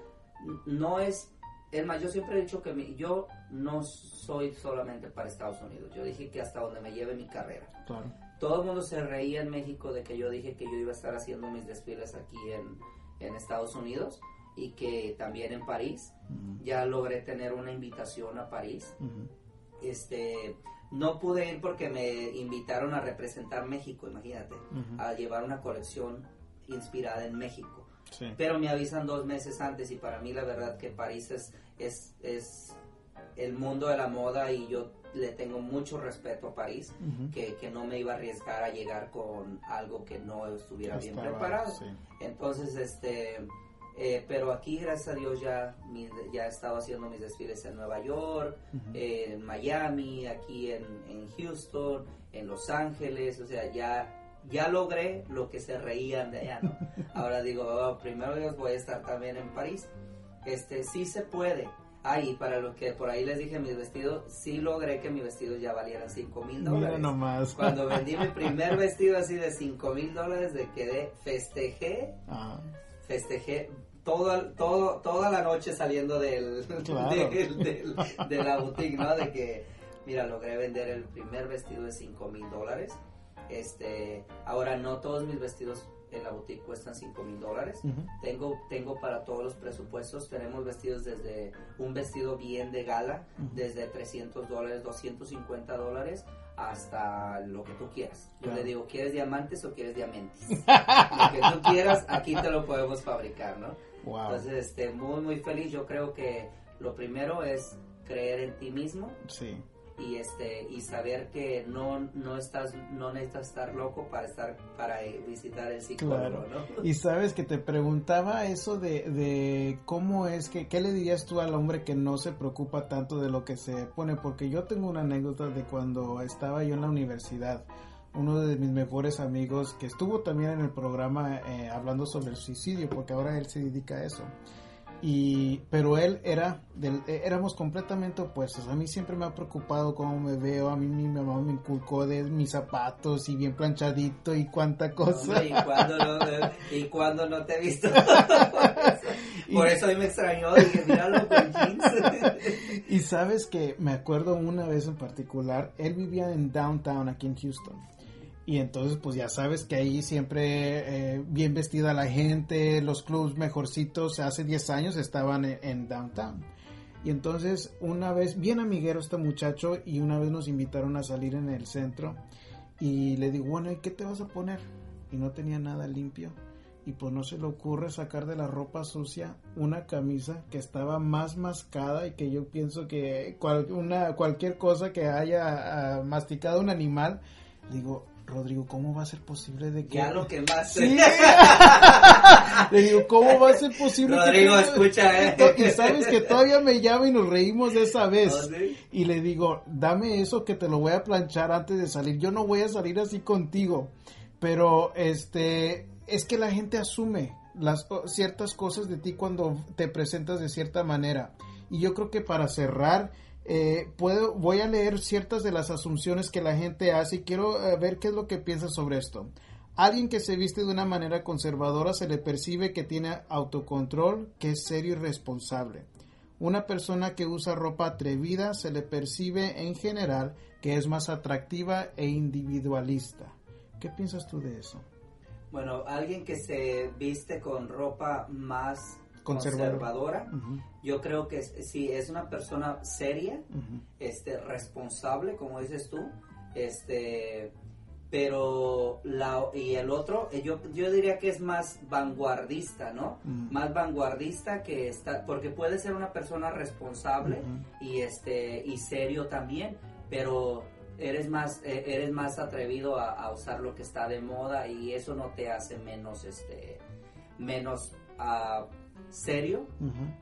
no es... Es más, yo siempre he dicho que yo no soy solamente para Estados Unidos. Yo dije que hasta donde me lleve mi carrera. Claro todo el mundo se reía en México de que yo dije que yo iba a estar haciendo mis desfiles aquí en, Estados Unidos y que también en París. Ya logré tener una invitación a París. Este, no pude ir porque me invitaron a representar México, imagínate, a llevar una colección inspirada en México. Pero me avisan dos meses antes y para mí la verdad que París es, es, es el mundo de la moda y yo le tengo mucho respeto a París, que, no me iba a arriesgar a llegar con algo que no estuviera bien preparado. Entonces, este, eh, pero aquí, gracias a Dios, ya, ya he estado haciendo mis desfiles en Nueva York, en Miami, aquí en, Houston, en Los Ángeles, o sea, ya ya logré lo que se reían de allá, ¿no? Ahora digo, oh, primero Dios voy a estar también en París. Este, sí se puede, Ay, para lo que por ahí les dije, mis vestidos, sí logré que mis vestidos ya valieran 5 mil dólares. nomás. Cuando vendí mi primer vestido así de 5 mil dólares, de quedé, festejé, festejé todo, todo, toda la noche saliendo del, de la boutique, ¿no? De que, mira, logré vender el primer vestido de 5 mil dólares. Este, ahora no todos mis vestidos en la boutique cuestan 5 mil dólares. tengo, tengo para todos los presupuestos, tenemos vestidos desde un vestido bien de gala, desde 300 dólares, 250 dólares, hasta lo que tú quieras. Yo le digo, ¿quieres diamantes o quieres diamantes? lo que tú quieras, aquí te lo podemos fabricar, ¿no? Entonces, este, muy, muy feliz. Yo creo que lo primero es creer en ti mismo. Sí y este y saber que no no estás no necesitas estar loco para estar para visitar el psicólogo ¿no? y sabes que te preguntaba eso de, de cómo es que qué le dirías tú al hombre que no se preocupa tanto de lo que se pone porque yo tengo una anécdota de cuando estaba yo en la universidad uno de mis mejores amigos que estuvo también en el programa eh, hablando sobre el suicidio porque ahora él se dedica a eso y pero él era del, e, éramos completamente opuestos a mí siempre me ha preocupado cómo me veo a mí mi mamá me inculcó de mis zapatos y bien planchadito y cuánta cosa y cuando no, y cuando no te he visto Por eso mí me extrañó, dije, míralo con jeans. y sabes que me acuerdo una vez en particular, él vivía en downtown aquí en Houston. Y entonces, pues ya sabes que ahí siempre eh, bien vestida la gente, los clubs mejorcitos, hace 10 años estaban en, downtown. Y entonces, una vez, bien amiguero este muchacho, y una vez nos invitaron a salir en el centro. Y le digo, bueno, ¿y qué te vas a poner? Y no tenía nada limpio. Y pues no se le ocurre sacar de la ropa sucia una camisa que estaba más mascada y que yo pienso que una, cualquier cosa que haya ah, masticado un animal, digo, Rodrigo, ¿cómo va a ser posible de que... Ya lo que más... Sí. Le digo, ¿cómo va a ser posible Rodrigo, escucha, eh. Y sabes que todavía me llama y nos reímos de esa vez. ¿Ah, y le digo, dame eso que te lo voy a planchar antes de salir. Yo no voy a salir así contigo. Pero, este, es que la gente asume las ciertas cosas de ti cuando te presentas de cierta manera. Y yo creo que para cerrar eh, puedo, voy a leer ciertas de las asunciones que la gente hace y quiero eh, ver qué es lo que piensa sobre esto. Alguien que se viste de una manera conservadora se le percibe que tiene autocontrol, que es serio y responsable. Una persona que usa ropa atrevida se le percibe en general que es más atractiva e individualista. ¿Qué piensas tú de eso? Bueno, alguien que se viste con ropa más conservadora. Yo creo que si es una persona seria, este, responsable, como dices tú, este, pero la, y el otro, eh, yo, yo diría que es más vanguardista, ¿no? Más vanguardista que está, porque puede ser una persona responsable y este, y serio también, pero eres más, e, eres más atrevido a, usar lo que está de moda y eso no te hace menos, este, menos, uh, serio,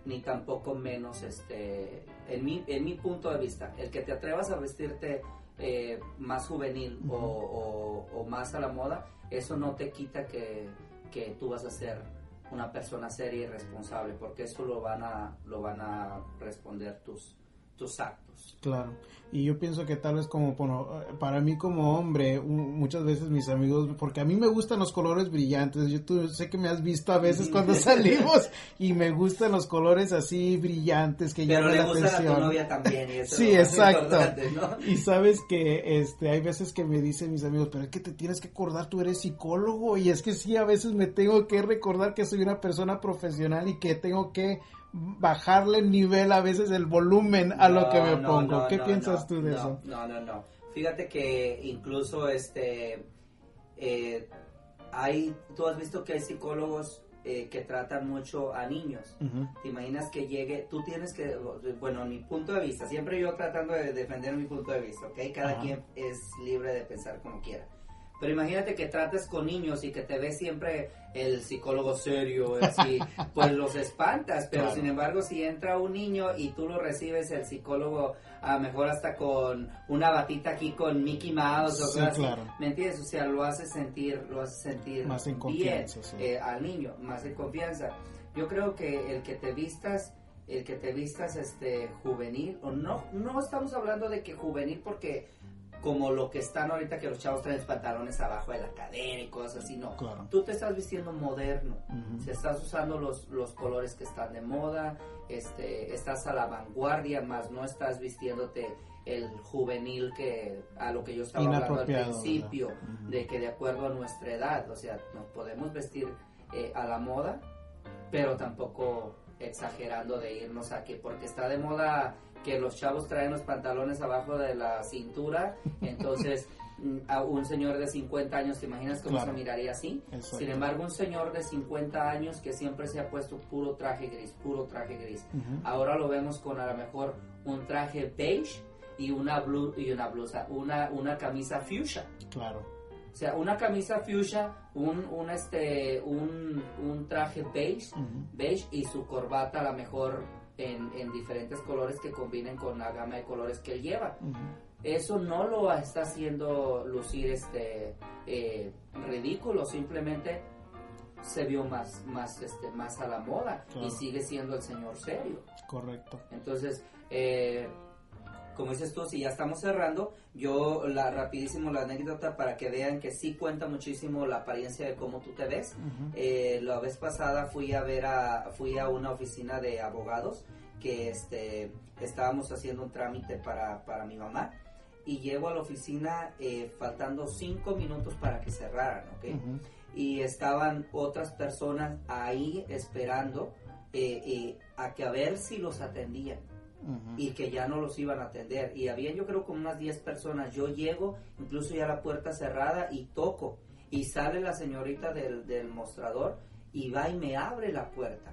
ni tampoco menos, este, en mi, en mi punto de vista, el que te atrevas a vestirte eh, más juvenil o, más a la moda, eso no te quita que, que, tú vas a ser una persona seria y responsable, porque eso lo van a, lo van a responder tus, tus actos. Claro. Y yo pienso que tal vez como, para mí como hombre, muchas veces mis amigos, porque a mí me gustan los colores brillantes, yo tú, sé que me has visto a veces cuando salimos y me gustan los colores así brillantes que llaman la atención. A tu novia también. Y sí, exacto. Y sabes que este hay veces que me dicen mis amigos, pero es que te tienes que acordar, tú eres psicólogo y es que sí, a veces me tengo que recordar que soy una persona profesional y que tengo que bajarle el nivel a veces el volumen a lo que me pongo. ¿Qué piensas tú de eso? No, no, no. Fíjate que incluso este eh, hay, tú has visto que hay psicólogos eh, que tratan mucho a niños. ¿Te imaginas que llegue? Tú tienes que, bueno, mi punto de vista, siempre yo tratando de defender mi punto de vista, ¿ok? Cada quien es libre de pensar como quiera. Pero imagínate que trates con niños y que te ves siempre el psicólogo serio, así, pues los espantas. Pero sin embargo, si entra un niño y tú lo recibes, el psicólogo, a mejor hasta con una batita aquí con Mickey Mouse o cosas ¿Me entiendes? O sea, lo hace sentir, lo hace sentir más en confianza, bien, eh, al niño, más en confianza. Yo creo que el que te vistas el que te vistas este juvenil o no no estamos hablando de que juvenil porque como lo que están ahorita que los chavos traen pantalones abajo de la cadera y cosas así, no. Tú te estás vistiendo moderno, estás usando los, los colores que están de moda, este, estás a la vanguardia, más no estás vistiéndote el juvenil que a lo que yo estaba hablando al principio, de que de acuerdo a nuestra edad, o sea, nos podemos vestir eh, a la moda, pero tampoco exagerando de irnos a que porque está de moda que los chavos traen los pantalones abajo de la cintura, entonces mm, a un señor de 50 años, ¿te imaginas cómo se miraría así? Sin embargo, un señor de 50 años que siempre se ha puesto puro traje gris, puro traje gris. Ahora lo vemos con a lo mejor un traje beige y una blu y una blusa, una una camisa fuchsia. Claro. O sea, una camisa fuchsia, un, un este un, un traje beige, beige y su corbata a lo mejor en, diferentes colores que combinen con la gama de colores que él lleva. Eso no lo está haciendo lucir este eh, ridículo, simplemente se vio más, más, este, más a la moda y sigue siendo el señor serio. Correcto. Entonces, eh, como dices tú, si ya estamos cerrando, yo la rapidísimo la anécdota para que vean que sí cuenta muchísimo la apariencia de cómo tú te ves. Eh, la vez pasada fui a ver a, fui a una oficina de abogados que este, estábamos haciendo un trámite para, para mi mamá y llego a la oficina eh, faltando cinco minutos para que cerraran, ¿ok? Y estaban otras personas ahí esperando eh, eh, a que a ver si los atendían y que ya no los iban a atender. Y había yo creo como unas 10 personas. Yo llego, incluso ya la puerta cerrada y toco. Y sale la señorita del, del mostrador y va y me abre la puerta.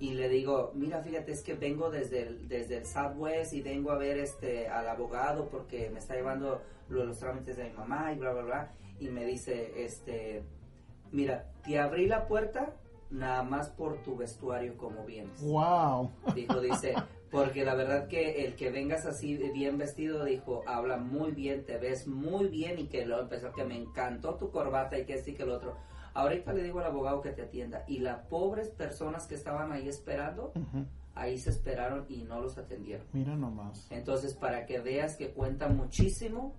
Y le digo, mira, fíjate, es que vengo desde el, desde el Southwest y vengo a ver este al abogado porque me está llevando los trámites de mi mamá y bla, bla, bla. Y me dice, este, mira, te abrí la puerta nada más por tu vestuario como vienes. Wow. Dijo, dice, porque la verdad que el que vengas así bien vestido, dijo, habla muy bien, te ves muy bien y que lo empezó que me encantó tu corbata y que este y que el otro. Ahorita le digo al abogado que te atienda. Y las pobres personas que estaban ahí esperando, ahí se esperaron y no los atendieron. Mira nomás. Entonces, para que veas que cuenta muchísimo,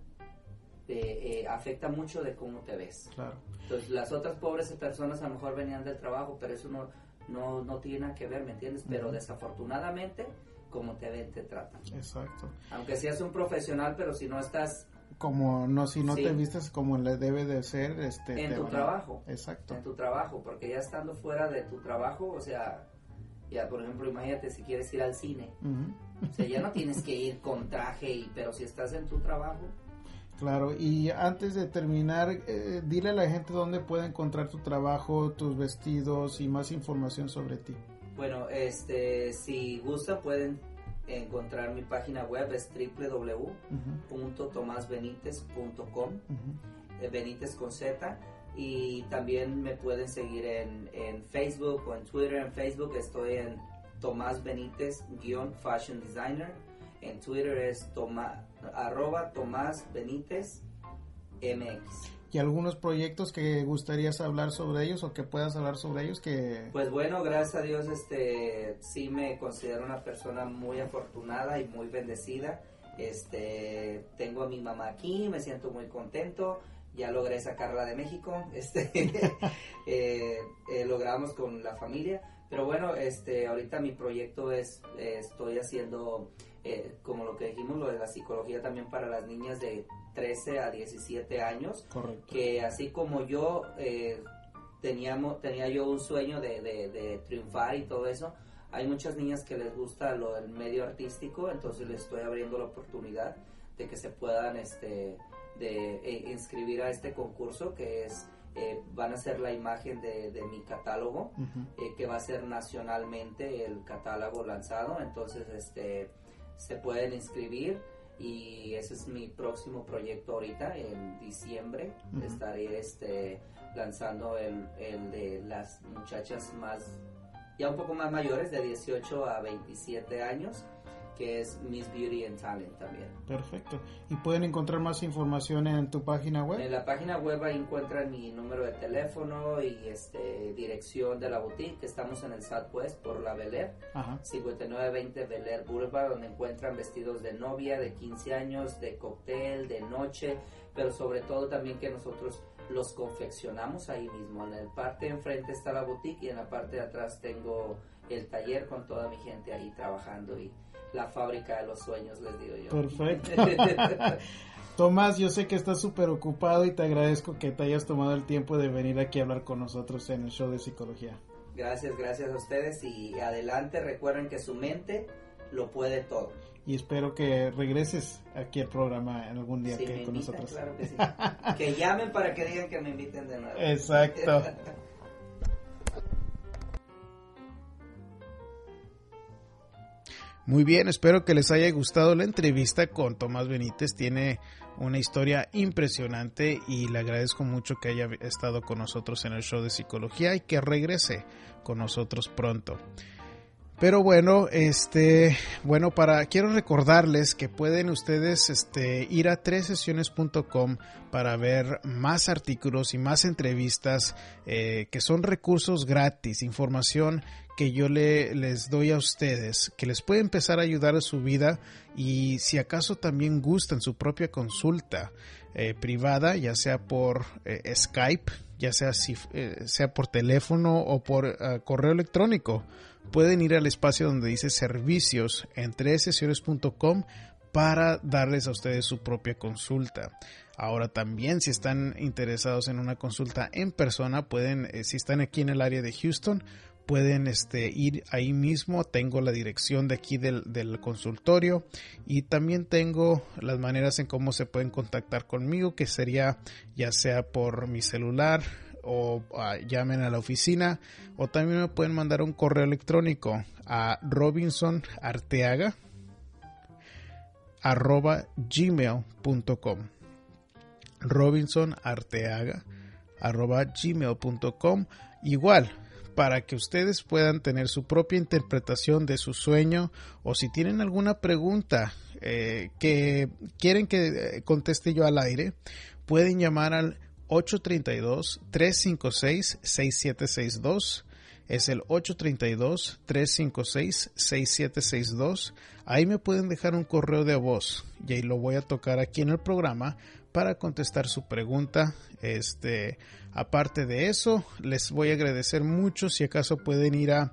eh, afecta mucho de cómo te ves. Claro. Entonces, las otras pobres personas a lo mejor venían del trabajo, pero eso no, no, no tiene nada que ver, ¿me entiendes? Pero desafortunadamente, como te ven, te tratan. Exacto. Aunque seas un profesional, pero si no estás como no si no te vistes como le debe de ser este en tu trabajo exacto en tu trabajo porque ya estando fuera de tu trabajo o sea ya por ejemplo imagínate si quieres ir al cine o sea ya no tienes que ir con traje y pero si estás en tu trabajo Claro, y antes de terminar, eh, dile a la gente dónde puede encontrar tu trabajo, tus vestidos y más información sobre ti. Bueno, este, si gusta pueden encontrar mi página web es www.tomasbenitez.com eh, Benítez con Z y también me pueden seguir en, en, Facebook o en Twitter. En Facebook estoy en Tomás Benítez Fashion Designer en Twitter es toma, arroba Tomás Benítez MX y algunos proyectos que gustarías hablar sobre ellos o que puedas hablar sobre ellos que pues bueno gracias a Dios este sí me considero una persona muy afortunada y muy bendecida. Este tengo a mi mamá aquí me siento muy contento. Ya logré sacarla de México este eh, eh, logramos con la familia. Pero bueno este ahorita mi proyecto es estoy haciendo eh, como lo que dijimos lo de la psicología también para las niñas de 13 a 17 años. Que así como yo eh, teníamos, tenía yo un sueño de, triunfar y todo eso, hay muchas niñas que les gusta lo del medio artístico, entonces les estoy abriendo la oportunidad de que se puedan este, de, e, inscribir a este concurso que es... Eh, van a ser la imagen de, mi catálogo eh, que va a ser nacionalmente el catálogo lanzado. Entonces este se pueden inscribir y ese es mi próximo proyecto ahorita en diciembre. Estaré este lanzando el, el, de las muchachas más ya un poco más mayores de 18 a 27 años que es Miss Beauty and Talent también. Perfecto. ¿Y pueden encontrar más información en tu página web? En la página web ahí encuentran mi número de teléfono y este dirección de la boutique. Estamos en el Southwest por la Bel Air, 5920 Bel Air Boulevard, donde encuentran vestidos de novia, de 15 años, de cóctel, de noche, pero sobre todo también que nosotros los confeccionamos ahí mismo. En la parte de enfrente está la boutique y en la parte de atrás tengo el taller con toda mi gente ahí trabajando y la fábrica de los sueños, les digo yo. Perfecto. Tomás, yo sé que estás súper ocupado y te agradezco que te hayas tomado el tiempo de venir aquí a hablar con nosotros en el show de psicología. Gracias, gracias a ustedes y adelante, recuerden que su mente lo puede todo. Y espero que regreses aquí al programa en algún día que con nosotros. Claro que sí. que llamen para que digan que me inviten de nuevo. Exacto. Muy bien, espero que les haya gustado la entrevista con Tomás Benítez. Tiene una historia impresionante y le agradezco mucho que haya estado con nosotros en el show de psicología y que regrese con nosotros pronto. Pero bueno, este, bueno, para quiero recordarles que pueden ustedes este, ir a tresesiones.com para ver más artículos y más entrevistas eh, que son recursos gratis, información que yo le, les doy a ustedes, que les puede empezar a ayudar a su vida y si acaso también gustan su propia consulta eh, privada, ya sea por eh, Skype, ya sea, si, sea por teléfono o por correo electrónico pueden ir al espacio donde dice servicios en sesiones.com para darles a ustedes su propia consulta. Ahora también si están interesados en una consulta en persona, pueden, eh, si están aquí en el área de Houston, pueden este, ir ahí mismo. Tengo la dirección de aquí del, del, consultorio y también tengo las maneras en cómo se pueden contactar conmigo, que sería ya sea por mi celular, o ah, llamen a la oficina o también me pueden mandar un correo electrónico a robinsonarteaga arroba gmail.com robinsonarteaga arroba gmail.com igual para que ustedes puedan tener su propia interpretación de su sueño o si tienen alguna pregunta eh, que quieren que eh, conteste yo al aire pueden llamar al 832-356-6762. Es el 832-356-6762. Ahí me pueden dejar un correo de voz y ahí lo voy a tocar aquí en el programa para contestar su pregunta. Este, aparte de eso, les voy a agradecer mucho si acaso pueden ir a,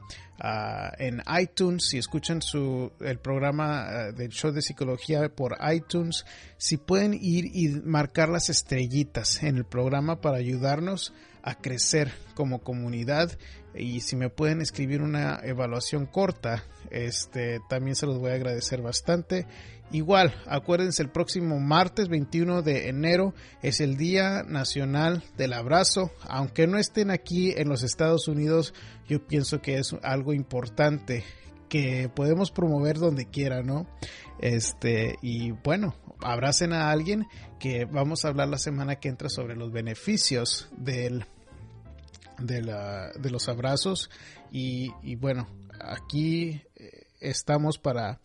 en iTunes, si escuchan su, el programa eh, del show de psicología por iTunes, si pueden ir y marcar las estrellitas en el programa para ayudarnos a crecer como comunidad y si me pueden escribir una evaluación corta, este también se los voy a agradecer bastante Igual, acuérdense, el próximo martes 21 de enero es el Día Nacional del Abrazo. Aunque no estén aquí en los Estados Unidos, yo pienso que es algo importante que podemos promover donde quiera, ¿no? Este, y bueno, abracen a alguien que vamos a hablar la semana que entra sobre los beneficios del, de, la, de los abrazos. Y, y bueno, aquí eh, estamos para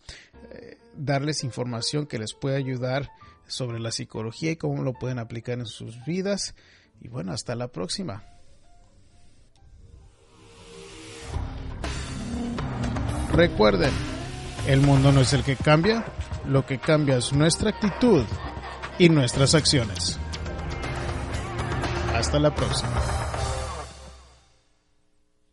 darles información que les puede ayudar sobre la psicología y cómo lo pueden aplicar en sus vidas. Y bueno, hasta la próxima. Recuerden, el mundo no es el que cambia, lo que cambia es nuestra actitud y nuestras acciones. Hasta la próxima.